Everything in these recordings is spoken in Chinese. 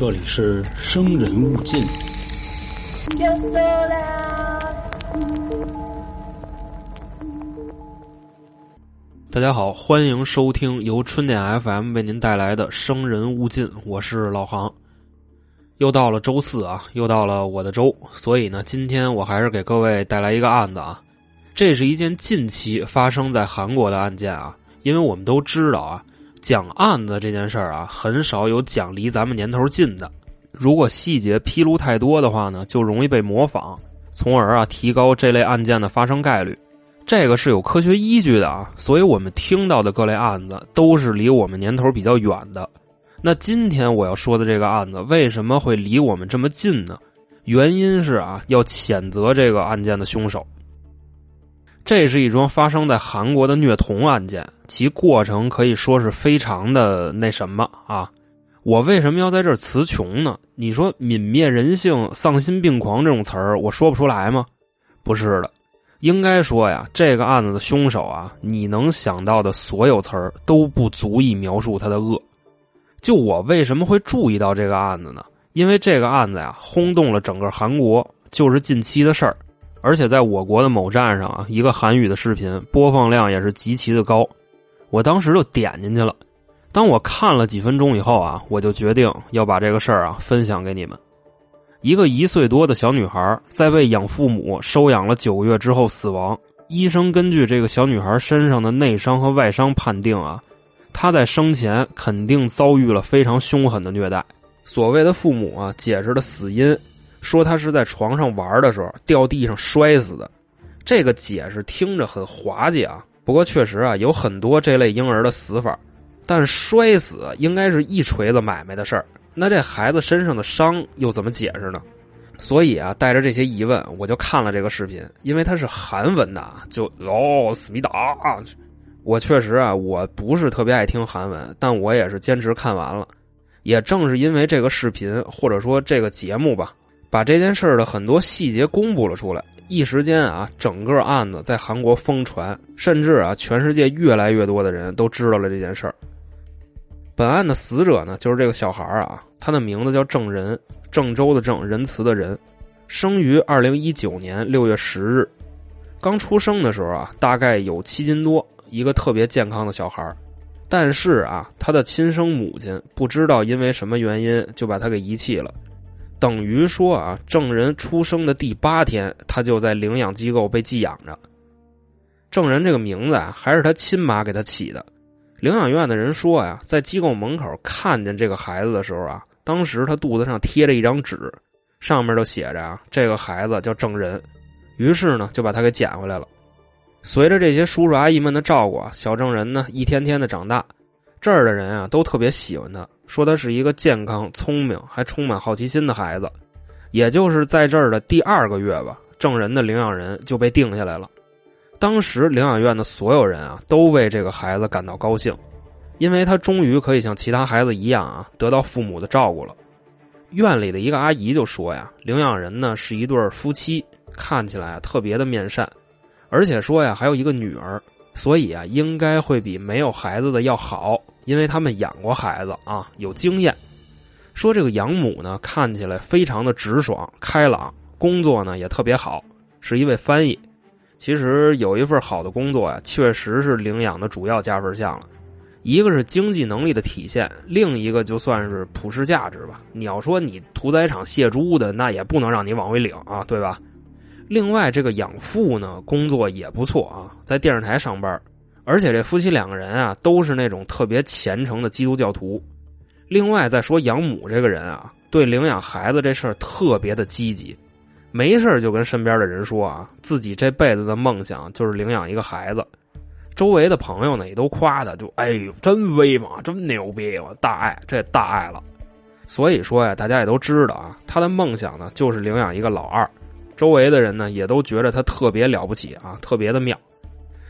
这里是生人勿近。大家好，欢迎收听由春点 FM 为您带来的《生人勿近》，我是老航。又到了周四啊，又到了我的周，所以呢，今天我还是给各位带来一个案子啊。这是一件近期发生在韩国的案件啊，因为我们都知道啊，讲案子这件事儿啊，很少有讲离咱们年头近的。如果细节披露太多的话呢，就容易被模仿，从而啊提高这类案件的发生概率。这个是有科学依据的啊，所以我们听到的各类案子都是离我们年头比较远的。那今天我要说的这个案子为什么会离我们这么近呢？原因是啊，要谴责这个案件的凶手。这是一桩发生在韩国的虐童案件，其过程可以说是非常的那什么啊。我为什么要在这儿词穷呢？你说泯灭人性、丧心病狂这种词儿，我说不出来吗？不是的。应该说呀，这个案子的凶手啊，你能想到的所有词儿都不足以描述他的恶。就我为什么会注意到这个案子呢？因为这个案子呀，轰动了整个韩国，就是近期的事儿。而且在我国的某站上啊，一个韩语的视频播放量也是极其的高。我当时就点进去了。当我看了几分钟以后啊，我就决定要把这个事儿啊分享给你们。一个一岁多的小女孩在被养父母收养了九个月之后死亡。医生根据这个小女孩身上的内伤和外伤判定啊，她在生前肯定遭遇了非常凶狠的虐待。所谓的父母啊，解释的死因说他是在床上玩的时候掉地上摔死的。这个解释听着很滑稽啊，不过确实啊有很多这类婴儿的死法，但摔死应该是一锤子买卖的事儿。那这孩子身上的伤又怎么解释呢？所以啊，带着这些疑问，我就看了这个视频，因为它是韩文的，就哦，思密达。我确实啊，我不是特别爱听韩文，但我也是坚持看完了。也正是因为这个视频或者说这个节目吧，把这件事的很多细节公布了出来，一时间啊，整个案子在韩国疯传，甚至啊，全世界越来越多的人都知道了这件事儿。本案的死者呢，就是这个小孩啊，他的名字叫郑仁，郑州的郑，仁慈的仁，生于二零一九年六月十日，刚出生的时候啊，大概有七斤多，一个特别健康的小孩但是啊，他的亲生母亲不知道因为什么原因就把他给遗弃了，等于说啊，证人出生的第八天，他就在领养机构被寄养着。证人这个名字啊，还是他亲妈给他起的。领养院的人说呀，在机构门口看见这个孩子的时候啊，当时他肚子上贴着一张纸，上面就写着啊，这个孩子叫郑仁，于是呢就把他给捡回来了。随着这些叔叔阿姨们的照顾啊，小郑仁呢一天天的长大，这儿的人啊都特别喜欢他，说他是一个健康、聪明还充满好奇心的孩子。也就是在这儿的第二个月吧，证人的领养人就被定下来了。当时领养院的所有人啊，都为这个孩子感到高兴，因为他终于可以像其他孩子一样啊，得到父母的照顾了。院里的一个阿姨就说呀：“领养人呢是一对夫妻，看起来特别的面善，而且说呀还有一个女儿，所以啊应该会比没有孩子的要好，因为他们养过孩子啊，有经验。说这个养母呢看起来非常的直爽开朗，工作呢也特别好，是一位翻译。”其实有一份好的工作呀，确实是领养的主要加分项了。一个是经济能力的体现，另一个就算是普世价值吧。你要说你屠宰场卸猪的，那也不能让你往回领啊，对吧？另外，这个养父呢，工作也不错啊，在电视台上班，而且这夫妻两个人啊，都是那种特别虔诚的基督教徒。另外，再说养母这个人啊，对领养孩子这事儿特别的积极。没事就跟身边的人说啊，自己这辈子的梦想就是领养一个孩子。周围的朋友呢也都夸他，就哎呦，真威猛，真牛逼啊，大爱，这大爱了。所以说呀，大家也都知道啊，他的梦想呢就是领养一个老二。周围的人呢也都觉得他特别了不起啊，特别的妙。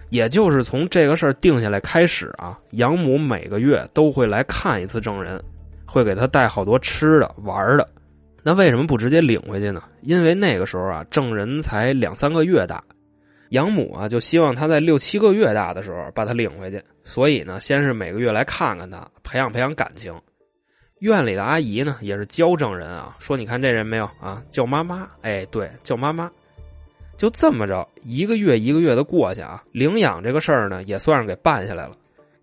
也就是从这个事儿定下来开始啊，养母每个月都会来看一次证人，会给他带好多吃的玩的。那为什么不直接领回去呢？因为那个时候啊，证人才两三个月大，养母啊就希望他在六七个月大的时候把他领回去。所以呢，先是每个月来看看他，培养培养感情。院里的阿姨呢，也是教证人啊，说你看这人没有啊，叫妈妈，哎，对，叫妈妈。就这么着，一个月一个月的过去啊，领养这个事儿呢，也算是给办下来了。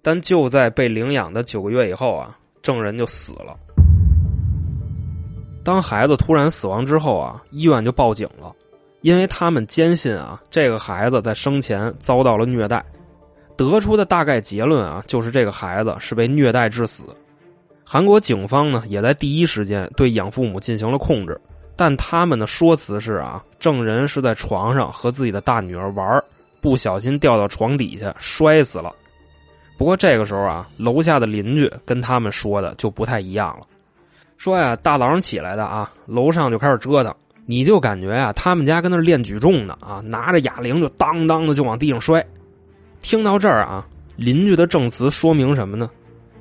但就在被领养的九个月以后啊，证人就死了。当孩子突然死亡之后啊，医院就报警了，因为他们坚信啊，这个孩子在生前遭到了虐待。得出的大概结论啊，就是这个孩子是被虐待致死。韩国警方呢，也在第一时间对养父母进行了控制，但他们的说辞是啊，证人是在床上和自己的大女儿玩，不小心掉到床底下摔死了。不过这个时候啊，楼下的邻居跟他们说的就不太一样了，说呀，大早上起来的啊，楼上就开始折腾，你就感觉呀，他们家跟那练举重呢啊，拿着哑铃就当当的就往地上摔。听到这儿啊，邻居的证词说明什么呢？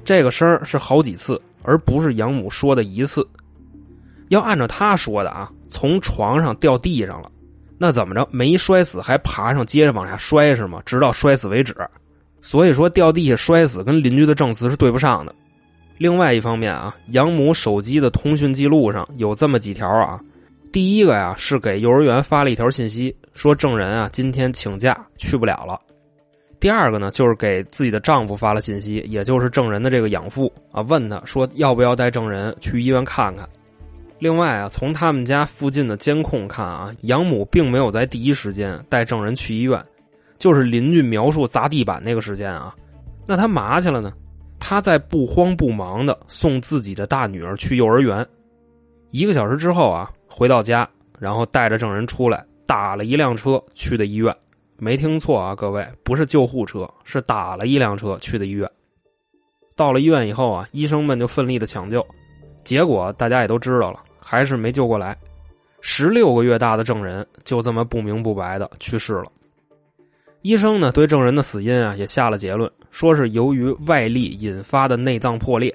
这个声是好几次，而不是养母说的一次。要按照他说的啊，从床上掉地上了，那怎么着没摔死还爬上接着往下摔是吗？直到摔死为止。所以说掉地下摔死跟邻居的证词是对不上的。另外一方面啊，养母手机的通讯记录上有这么几条啊。第一个呀是给幼儿园发了一条信息，说证人啊今天请假去不了了。第二个呢，就是给自己的丈夫发了信息，也就是证人的这个养父啊，问他说要不要带证人去医院看看。另外啊，从他们家附近的监控看啊，养母并没有在第一时间带证人去医院，就是邻居描述砸地板那个时间啊，那他嘛去了呢？他在不慌不忙的送自己的大女儿去幼儿园，一个小时之后啊，回到家，然后带着证人出来，打了一辆车去的医院。没听错啊，各位，不是救护车，是打了一辆车去的医院。到了医院以后啊，医生们就奋力的抢救，结果大家也都知道了，还是没救过来。十六个月大的证人就这么不明不白的去世了。医生呢，对证人的死因啊也下了结论，说是由于外力引发的内脏破裂。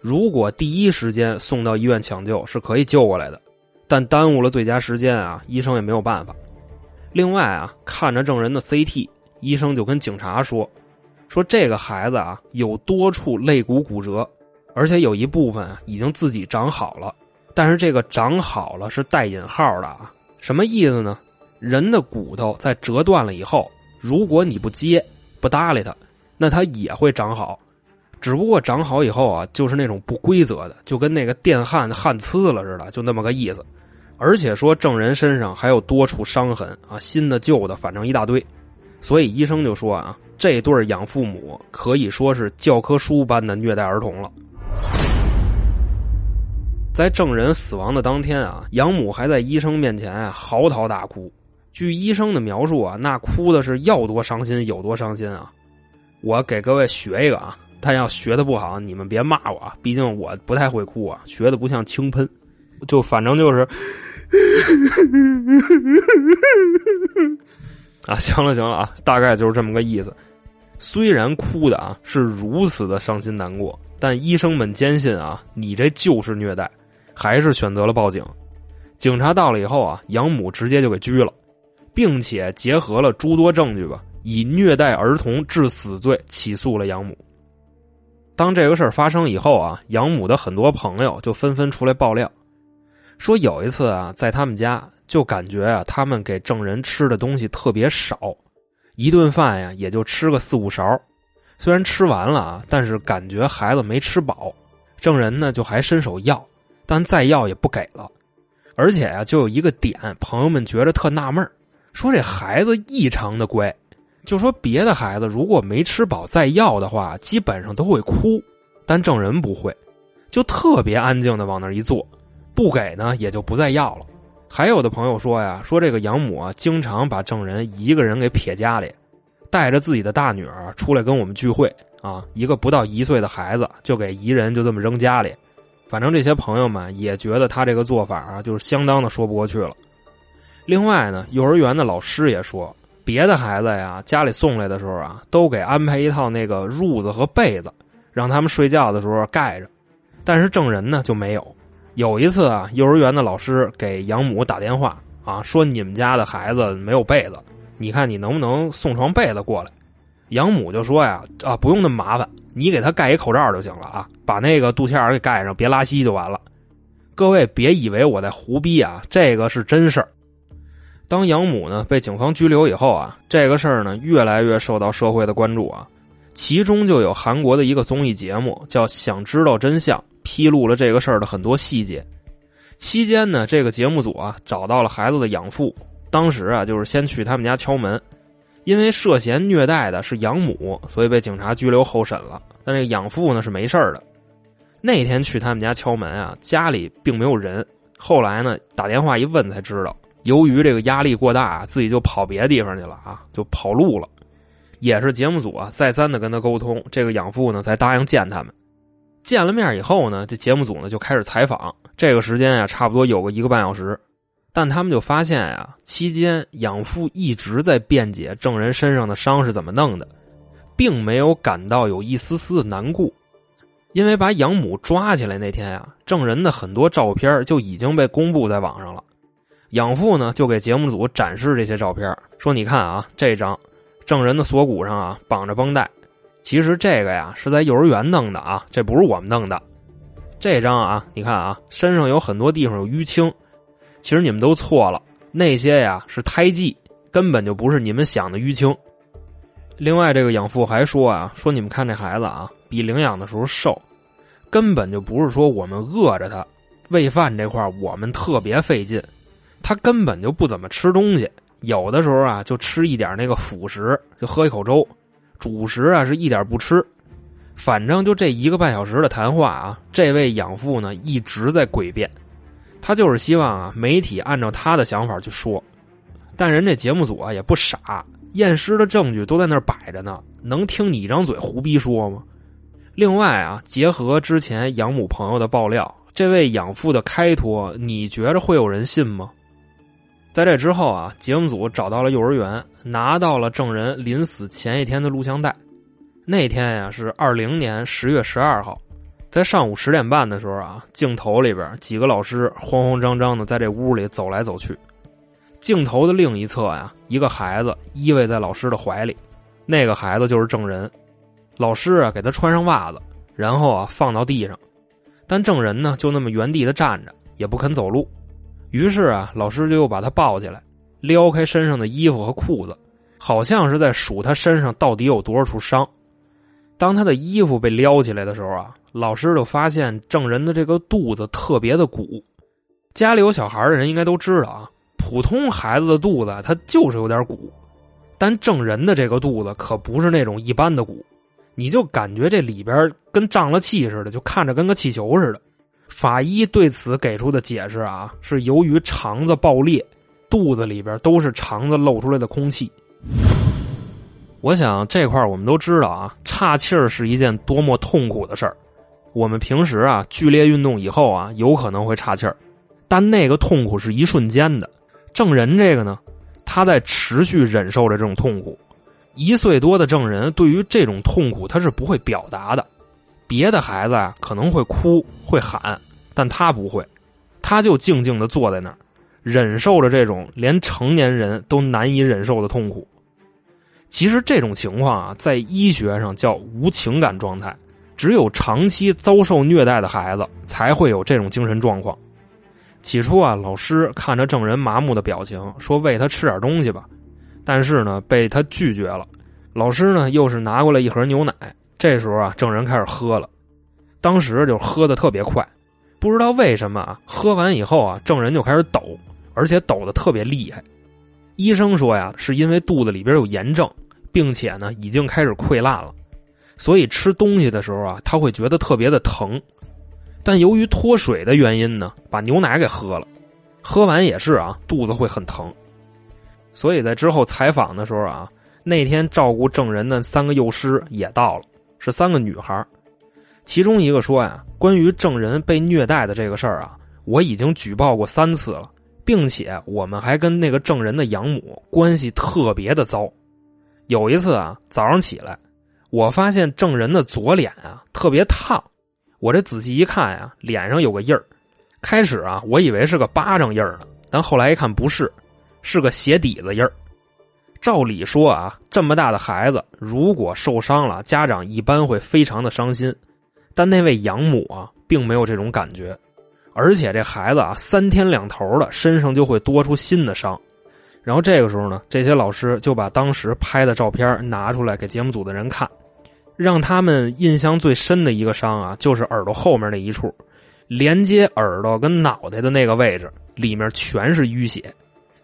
如果第一时间送到医院抢救是可以救过来的，但耽误了最佳时间啊，医生也没有办法。另外啊，看着证人的 CT，医生就跟警察说：“说这个孩子啊有多处肋骨骨折，而且有一部分啊已经自己长好了。但是这个长好了是带引号的啊，什么意思呢？人的骨头在折断了以后，如果你不接不搭理它，那它也会长好。只不过长好以后啊，就是那种不规则的，就跟那个电焊焊呲了似的，就那么个意思。”而且说证人身上还有多处伤痕啊，新的旧的，反正一大堆，所以医生就说啊，这对养父母可以说是教科书般的虐待儿童了。在证人死亡的当天啊，养母还在医生面前啊嚎啕大哭。据医生的描述啊，那哭的是要多伤心有多伤心啊。我给各位学一个啊，但要学的不好，你们别骂我啊，毕竟我不太会哭啊，学的不像轻喷，就反正就是。啊，行了行了啊，大概就是这么个意思。虽然哭的啊是如此的伤心难过，但医生们坚信啊，你这就是虐待，还是选择了报警。警察到了以后啊，养母直接就给拘了，并且结合了诸多证据吧，以虐待儿童致死罪起诉了养母。当这个事儿发生以后啊，养母的很多朋友就纷纷出来爆料。说有一次啊，在他们家就感觉啊，他们给证人吃的东西特别少，一顿饭呀也就吃个四五勺。虽然吃完了啊，但是感觉孩子没吃饱。证人呢就还伸手要，但再要也不给了。而且啊，就有一个点，朋友们觉得特纳闷说这孩子异常的乖。就说别的孩子如果没吃饱再要的话，基本上都会哭，但证人不会，就特别安静的往那一坐。不给呢，也就不再要了。还有的朋友说呀，说这个养母啊，经常把证人一个人给撇家里，带着自己的大女儿出来跟我们聚会啊，一个不到一岁的孩子就给一人就这么扔家里。反正这些朋友们也觉得他这个做法啊，就是相当的说不过去了。另外呢，幼儿园的老师也说，别的孩子呀，家里送来的时候啊，都给安排一套那个褥子和被子，让他们睡觉的时候盖着，但是证人呢就没有。有一次啊，幼儿园的老师给养母打电话啊，说你们家的孩子没有被子，你看你能不能送床被子过来？养母就说呀：“啊，不用那么麻烦，你给他盖一口罩就行了啊，把那个肚脐眼给盖上，别拉稀就完了。”各位别以为我在胡逼啊，这个是真事儿。当养母呢被警方拘留以后啊，这个事儿呢越来越受到社会的关注啊。其中就有韩国的一个综艺节目叫《想知道真相》，披露了这个事儿的很多细节。期间呢，这个节目组啊找到了孩子的养父，当时啊就是先去他们家敲门，因为涉嫌虐待的是养母，所以被警察拘留候审了。但这个养父呢是没事的。那天去他们家敲门啊，家里并没有人。后来呢打电话一问才知道，由于这个压力过大，自己就跑别的地方去了啊，就跑路了。也是节目组啊，再三的跟他沟通，这个养父呢才答应见他们。见了面以后呢，这节目组呢就开始采访。这个时间呀，差不多有个一个半小时。但他们就发现呀，期间养父一直在辩解证人身上的伤是怎么弄的，并没有感到有一丝丝的难过。因为把养母抓起来那天呀，证人的很多照片就已经被公布在网上了。养父呢就给节目组展示这些照片，说：“你看啊，这张。”证人的锁骨上啊绑着绷带，其实这个呀是在幼儿园弄的啊，这不是我们弄的。这张啊，你看啊，身上有很多地方有淤青，其实你们都错了，那些呀是胎记，根本就不是你们想的淤青。另外，这个养父还说啊，说你们看这孩子啊，比领养的时候瘦，根本就不是说我们饿着他，喂饭这块我们特别费劲，他根本就不怎么吃东西。有的时候啊，就吃一点那个辅食，就喝一口粥；主食啊是一点不吃。反正就这一个半小时的谈话啊，这位养父呢一直在诡辩，他就是希望啊媒体按照他的想法去说。但人这节目组啊也不傻，验尸的证据都在那儿摆着呢，能听你一张嘴胡逼说吗？另外啊，结合之前养母朋友的爆料，这位养父的开脱，你觉着会有人信吗？在这之后啊，节目组找到了幼儿园，拿到了证人临死前一天的录像带。那天呀是二零年十月十二号，在上午十点半的时候啊，镜头里边几个老师慌慌张张的在这屋里走来走去。镜头的另一侧呀，一个孩子依偎在老师的怀里，那个孩子就是证人。老师啊给他穿上袜子，然后啊放到地上，但证人呢就那么原地的站着，也不肯走路。于是啊，老师就又把他抱起来，撩开身上的衣服和裤子，好像是在数他身上到底有多少处伤。当他的衣服被撩起来的时候啊，老师就发现证人的这个肚子特别的鼓。家里有小孩的人应该都知道啊，普通孩子的肚子他就是有点鼓，但证人的这个肚子可不是那种一般的鼓，你就感觉这里边跟胀了气似的，就看着跟个气球似的。法医对此给出的解释啊，是由于肠子爆裂，肚子里边都是肠子漏出来的空气。我想这块我们都知道啊，岔气儿是一件多么痛苦的事儿。我们平时啊剧烈运动以后啊，有可能会岔气儿，但那个痛苦是一瞬间的。证人这个呢，他在持续忍受着这种痛苦。一岁多的证人对于这种痛苦他是不会表达的。别的孩子啊可能会哭会喊，但他不会，他就静静的坐在那儿，忍受着这种连成年人都难以忍受的痛苦。其实这种情况啊，在医学上叫无情感状态，只有长期遭受虐待的孩子才会有这种精神状况。起初啊，老师看着证人麻木的表情，说喂他吃点东西吧，但是呢，被他拒绝了。老师呢，又是拿过来一盒牛奶。这时候啊，证人开始喝了，当时就喝的特别快，不知道为什么啊，喝完以后啊，证人就开始抖，而且抖的特别厉害。医生说呀，是因为肚子里边有炎症，并且呢已经开始溃烂了，所以吃东西的时候啊，他会觉得特别的疼。但由于脱水的原因呢，把牛奶给喝了，喝完也是啊，肚子会很疼。所以在之后采访的时候啊，那天照顾证人的三个幼师也到了。是三个女孩，其中一个说呀：“关于证人被虐待的这个事儿啊，我已经举报过三次了，并且我们还跟那个证人的养母关系特别的糟。有一次啊，早上起来，我发现证人的左脸啊特别烫，我这仔细一看呀，脸上有个印儿。开始啊，我以为是个巴掌印儿呢，但后来一看不是，是个鞋底子印儿。照理说啊，这么大的孩子如果受伤了，家长一般会非常的伤心。但那位养母啊，并没有这种感觉，而且这孩子啊，三天两头的身上就会多出新的伤。然后这个时候呢，这些老师就把当时拍的照片拿出来给节目组的人看，让他们印象最深的一个伤啊，就是耳朵后面那一处，连接耳朵跟脑袋的那个位置，里面全是淤血。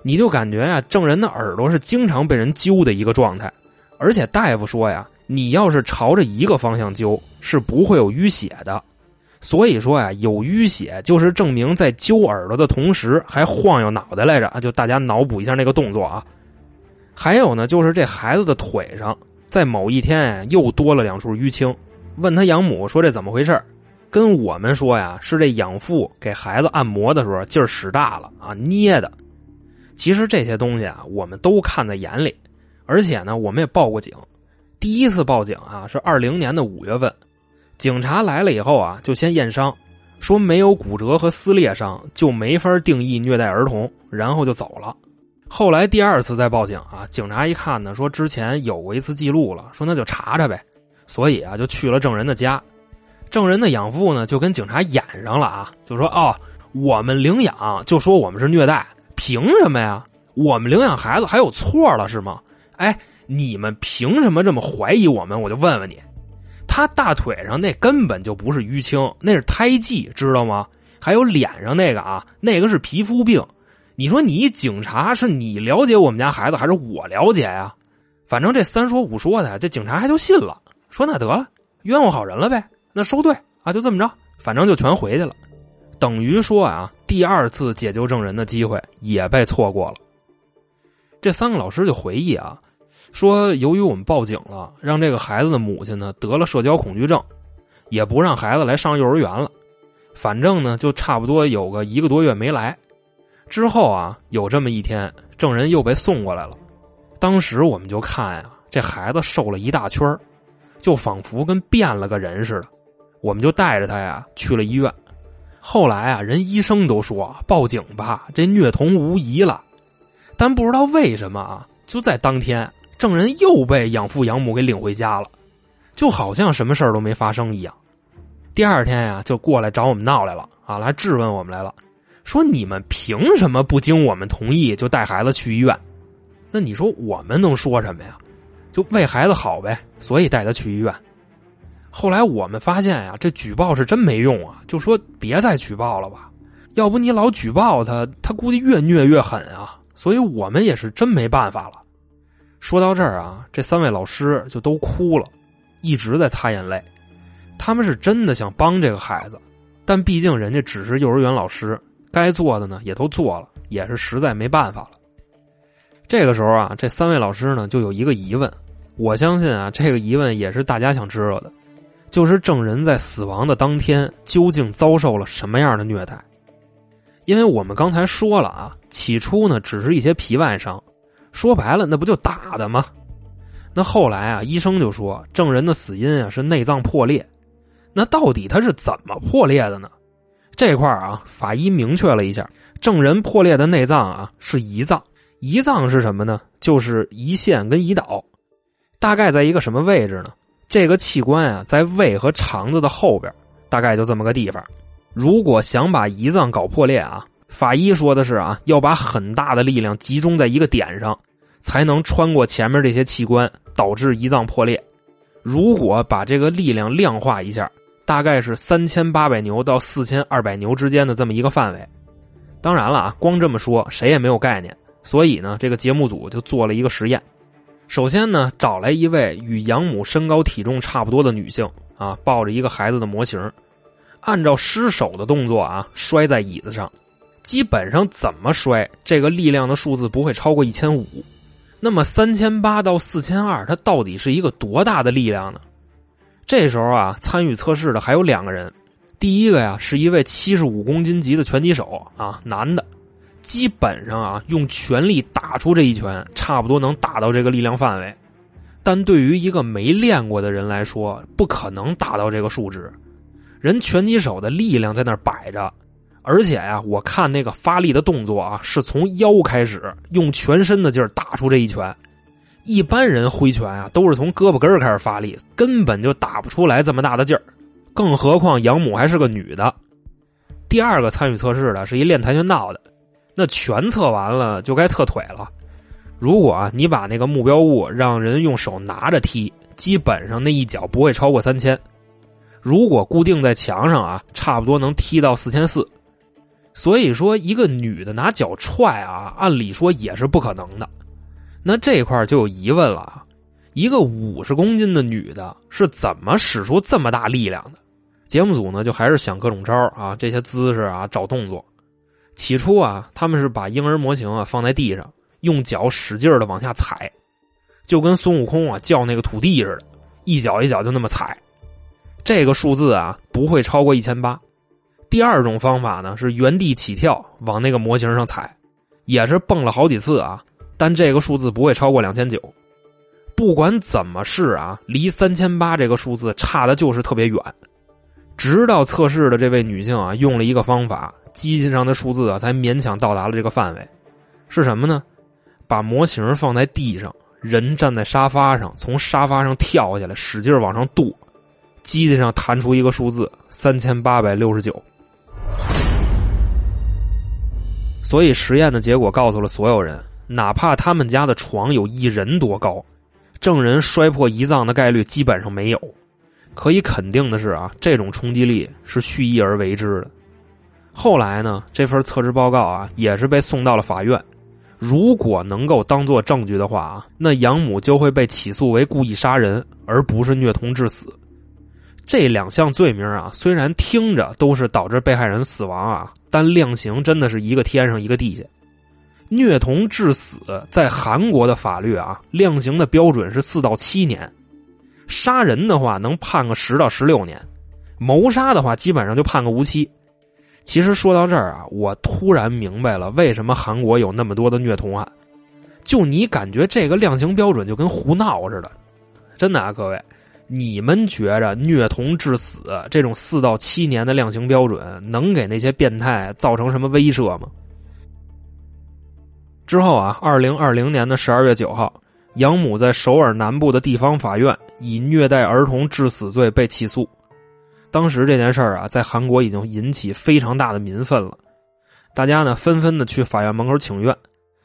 你就感觉呀，证人的耳朵是经常被人揪的一个状态，而且大夫说呀，你要是朝着一个方向揪，是不会有淤血的。所以说呀，有淤血就是证明在揪耳朵的同时还晃悠脑袋来着啊！就大家脑补一下那个动作啊。还有呢，就是这孩子的腿上，在某一天，又多了两处淤青。问他养母说这怎么回事跟我们说呀，是这养父给孩子按摩的时候劲儿使大了啊，捏的。其实这些东西啊，我们都看在眼里，而且呢，我们也报过警。第一次报警啊，是二零年的五月份，警察来了以后啊，就先验伤，说没有骨折和撕裂伤，就没法定义虐待儿童，然后就走了。后来第二次再报警啊，警察一看呢，说之前有过一次记录了，说那就查查呗，所以啊，就去了证人的家。证人的养父呢，就跟警察演上了啊，就说哦，我们领养就说我们是虐待。凭什么呀？我们领养孩子还有错了是吗？哎，你们凭什么这么怀疑我们？我就问问你，他大腿上那根本就不是淤青，那是胎记，知道吗？还有脸上那个啊，那个是皮肤病。你说你警察是你了解我们家孩子，还是我了解呀？反正这三说五说的，这警察还就信了，说那得了，冤枉好人了呗，那收队啊，就这么着，反正就全回去了。等于说啊，第二次解救证人的机会也被错过了。这三个老师就回忆啊，说由于我们报警了，让这个孩子的母亲呢得了社交恐惧症，也不让孩子来上幼儿园了。反正呢，就差不多有个一个多月没来。之后啊，有这么一天，证人又被送过来了。当时我们就看呀，这孩子瘦了一大圈就仿佛跟变了个人似的。我们就带着他呀去了医院。后来啊，人医生都说报警吧，这虐童无疑了。但不知道为什么啊，就在当天，证人又被养父养母给领回家了，就好像什么事儿都没发生一样。第二天呀，就过来找我们闹来了啊，来质问我们来了，说你们凭什么不经我们同意就带孩子去医院？那你说我们能说什么呀？就为孩子好呗，所以带他去医院。后来我们发现呀，这举报是真没用啊，就说别再举报了吧，要不你老举报他，他估计越虐越狠啊。所以我们也是真没办法了。说到这儿啊，这三位老师就都哭了，一直在擦眼泪。他们是真的想帮这个孩子，但毕竟人家只是幼儿园老师，该做的呢也都做了，也是实在没办法了。这个时候啊，这三位老师呢就有一个疑问，我相信啊，这个疑问也是大家想知道的。就是证人在死亡的当天究竟遭受了什么样的虐待？因为我们刚才说了啊，起初呢只是一些皮外伤，说白了那不就打的吗？那后来啊，医生就说证人的死因啊是内脏破裂。那到底他是怎么破裂的呢？这块啊，法医明确了一下，证人破裂的内脏啊是胰脏。胰脏是什么呢？就是胰腺跟胰岛，大概在一个什么位置呢？这个器官啊，在胃和肠子的后边，大概就这么个地方。如果想把胰脏搞破裂啊，法医说的是啊，要把很大的力量集中在一个点上，才能穿过前面这些器官，导致胰脏破裂。如果把这个力量量化一下，大概是三千八百牛到四千二百牛之间的这么一个范围。当然了啊，光这么说谁也没有概念，所以呢，这个节目组就做了一个实验。首先呢，找来一位与养母身高体重差不多的女性啊，抱着一个孩子的模型，按照失手的动作啊，摔在椅子上，基本上怎么摔，这个力量的数字不会超过一千五。那么三千八到四千二，它到底是一个多大的力量呢？这时候啊，参与测试的还有两个人，第一个呀是一位七十五公斤级的拳击手啊，男的。基本上啊，用全力打出这一拳，差不多能打到这个力量范围。但对于一个没练过的人来说，不可能打到这个数值。人拳击手的力量在那儿摆着，而且呀，我看那个发力的动作啊，是从腰开始，用全身的劲儿打出这一拳。一般人挥拳啊，都是从胳膊根儿开始发力，根本就打不出来这么大的劲儿。更何况养母还是个女的。第二个参与测试的是一练跆拳道的，那全测完了就该测腿了。如果，你把那个目标物让人用手拿着踢，基本上那一脚不会超过三千。如果固定在墙上啊，差不多能踢到四千四。所以说，一个女的拿脚踹啊，按理说也是不可能的。那这块就有疑问了啊：一个五十公斤的女的是怎么使出这么大力量的？节目组呢，就还是想各种招啊，这些姿势啊，找动作。起初啊，他们是把婴儿模型啊放在地上，用脚使劲的往下踩，就跟孙悟空啊叫那个土地似的，一脚一脚就那么踩。这个数字啊不会超过一千八。第二种方法呢是原地起跳往那个模型上踩，也是蹦了好几次啊。但这个数字不会超过两千九，不管怎么试啊，离三千八这个数字差的就是特别远。直到测试的这位女性啊，用了一个方法，机器上的数字啊才勉强到达了这个范围。是什么呢？把模型放在地上，人站在沙发上，从沙发上跳下来，使劲往上跺，机器上弹出一个数字三千八百六十九。所以实验的结果告诉了所有人。哪怕他们家的床有一人多高，证人摔破胰脏的概率基本上没有。可以肯定的是啊，这种冲击力是蓄意而为之的。后来呢，这份测试报告啊也是被送到了法院。如果能够当做证据的话啊，那养母就会被起诉为故意杀人，而不是虐童致死。这两项罪名啊，虽然听着都是导致被害人死亡啊，但量刑真的是一个天上一个地下。虐童致死，在韩国的法律啊，量刑的标准是四到七年；杀人的话能判个十到十六年；谋杀的话基本上就判个无期。其实说到这儿啊，我突然明白了为什么韩国有那么多的虐童案。就你感觉这个量刑标准就跟胡闹似的，真的啊，各位，你们觉着虐童致死这种四到七年的量刑标准能给那些变态造成什么威慑吗？之后啊，二零二零年的十二月九号，养母在首尔南部的地方法院以虐待儿童致死罪被起诉。当时这件事儿啊，在韩国已经引起非常大的民愤了，大家呢纷纷的去法院门口请愿，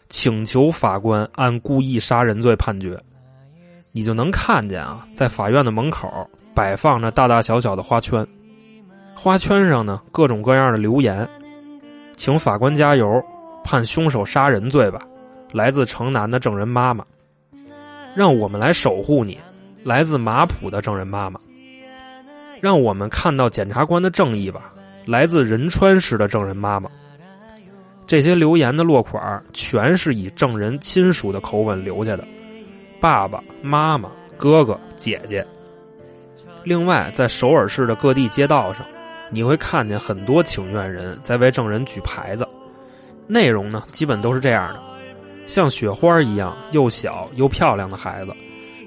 请求法官按故意杀人罪判决。你就能看见啊，在法院的门口摆放着大大小小的花圈，花圈上呢各种各样的留言，请法官加油。判凶手杀人罪吧，来自城南的证人妈妈，让我们来守护你。来自马浦的证人妈妈，让我们看到检察官的正义吧。来自仁川市的证人妈妈，这些留言的落款全是以证人亲属的口吻留下的，爸爸妈妈、哥哥姐姐。另外，在首尔市的各地街道上，你会看见很多请愿人在为证人举牌子。内容呢，基本都是这样的：像雪花一样又小又漂亮的孩子，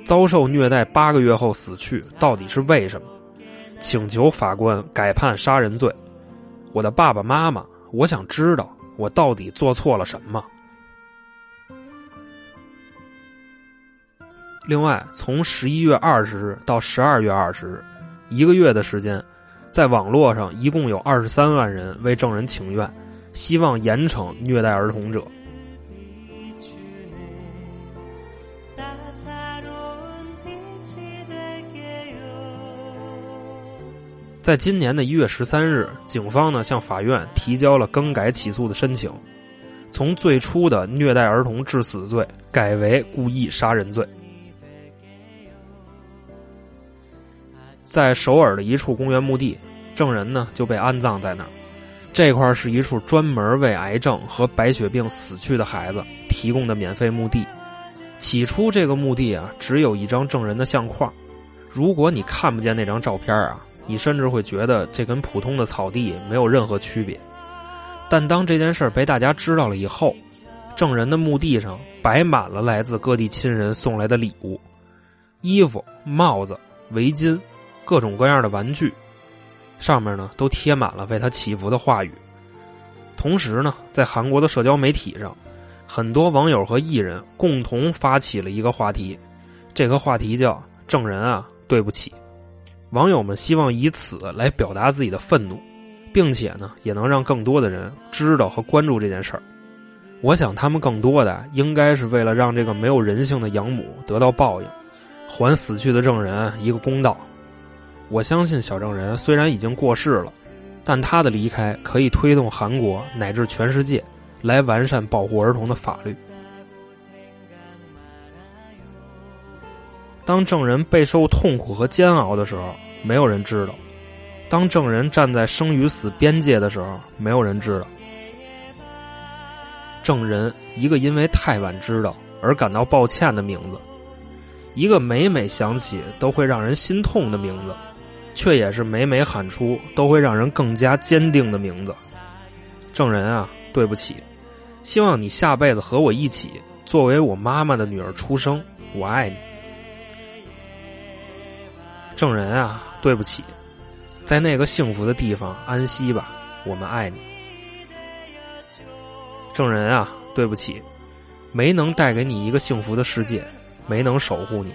遭受虐待八个月后死去，到底是为什么？请求法官改判杀人罪。我的爸爸妈妈，我想知道我到底做错了什么。另外，从十一月二十日到十二月二十日，一个月的时间，在网络上一共有二十三万人为证人请愿。希望严惩虐待儿童者。在今年的一月十三日，警方呢向法院提交了更改起诉的申请，从最初的虐待儿童致死罪改为故意杀人罪。在首尔的一处公园墓地，证人呢就被安葬在那儿。这块是一处专门为癌症和白血病死去的孩子提供的免费墓地。起初，这个墓地啊，只有一张证人的相框。如果你看不见那张照片啊，你甚至会觉得这跟普通的草地没有任何区别。但当这件事被大家知道了以后，证人的墓地上摆满了来自各地亲人送来的礼物：衣服、帽子、围巾，各种各样的玩具。上面呢都贴满了为他祈福的话语，同时呢，在韩国的社交媒体上，很多网友和艺人共同发起了一个话题，这个话题叫“证人啊，对不起”。网友们希望以此来表达自己的愤怒，并且呢，也能让更多的人知道和关注这件事儿。我想，他们更多的应该是为了让这个没有人性的养母得到报应，还死去的证人一个公道。我相信小证人虽然已经过世了，但他的离开可以推动韩国乃至全世界来完善保护儿童的法律。当证人备受痛苦和煎熬的时候，没有人知道；当证人站在生与死边界的时候，没有人知道。证人，一个因为太晚知道而感到抱歉的名字，一个每每想起都会让人心痛的名字，却也是每每喊出都会让人更加坚定的名字。证人啊，对不起，希望你下辈子和我一起作为我妈妈的女儿出生，我爱你。证人啊，对不起，在那个幸福的地方安息吧，我们爱你。证人啊，对不起，没能带给你一个幸福的世界，没能守护你，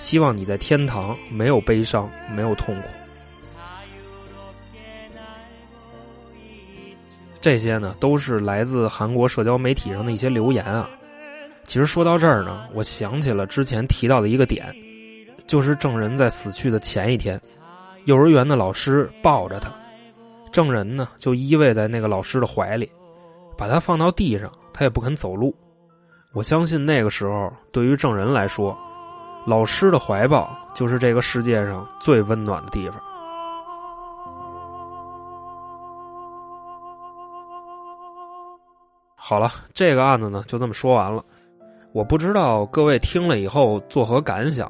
希望你在天堂没有悲伤，没有痛苦。这些呢，都是来自韩国社交媒体上的一些留言啊。其实说到这儿呢，我想起了之前提到的一个点。就是证人在死去的前一天，幼儿园的老师抱着他，证人呢就依偎在那个老师的怀里，把他放到地上，他也不肯走路。我相信那个时候，对于证人来说，老师的怀抱就是这个世界上最温暖的地方。好了，这个案子呢就这么说完了。我不知道各位听了以后作何感想。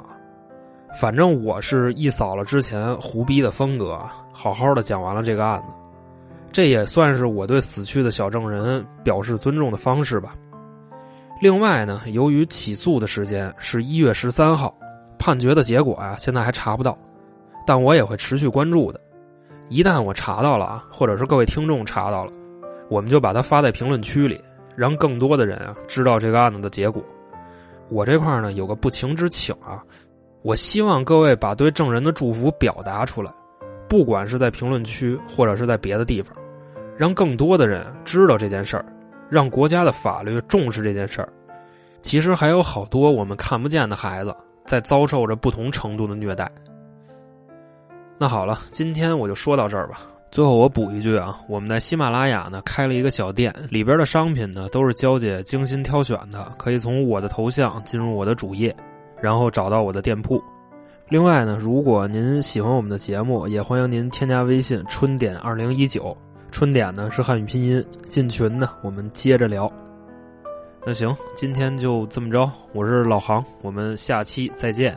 反正我是一扫了之前胡逼的风格，好好的讲完了这个案子，这也算是我对死去的小证人表示尊重的方式吧。另外呢，由于起诉的时间是一月十三号，判决的结果啊现在还查不到，但我也会持续关注的。一旦我查到了啊，或者是各位听众查到了，我们就把它发在评论区里，让更多的人啊知道这个案子的结果。我这块呢有个不情之请啊。我希望各位把对证人的祝福表达出来，不管是在评论区或者是在别的地方，让更多的人知道这件事儿，让国家的法律重视这件事儿。其实还有好多我们看不见的孩子在遭受着不同程度的虐待。那好了，今天我就说到这儿吧。最后我补一句啊，我们在喜马拉雅呢开了一个小店，里边的商品呢都是娇姐精心挑选的，可以从我的头像进入我的主页。然后找到我的店铺。另外呢，如果您喜欢我们的节目，也欢迎您添加微信“春点二零一九”，春点呢是汉语拼音。进群呢，我们接着聊。那行，今天就这么着。我是老航，我们下期再见。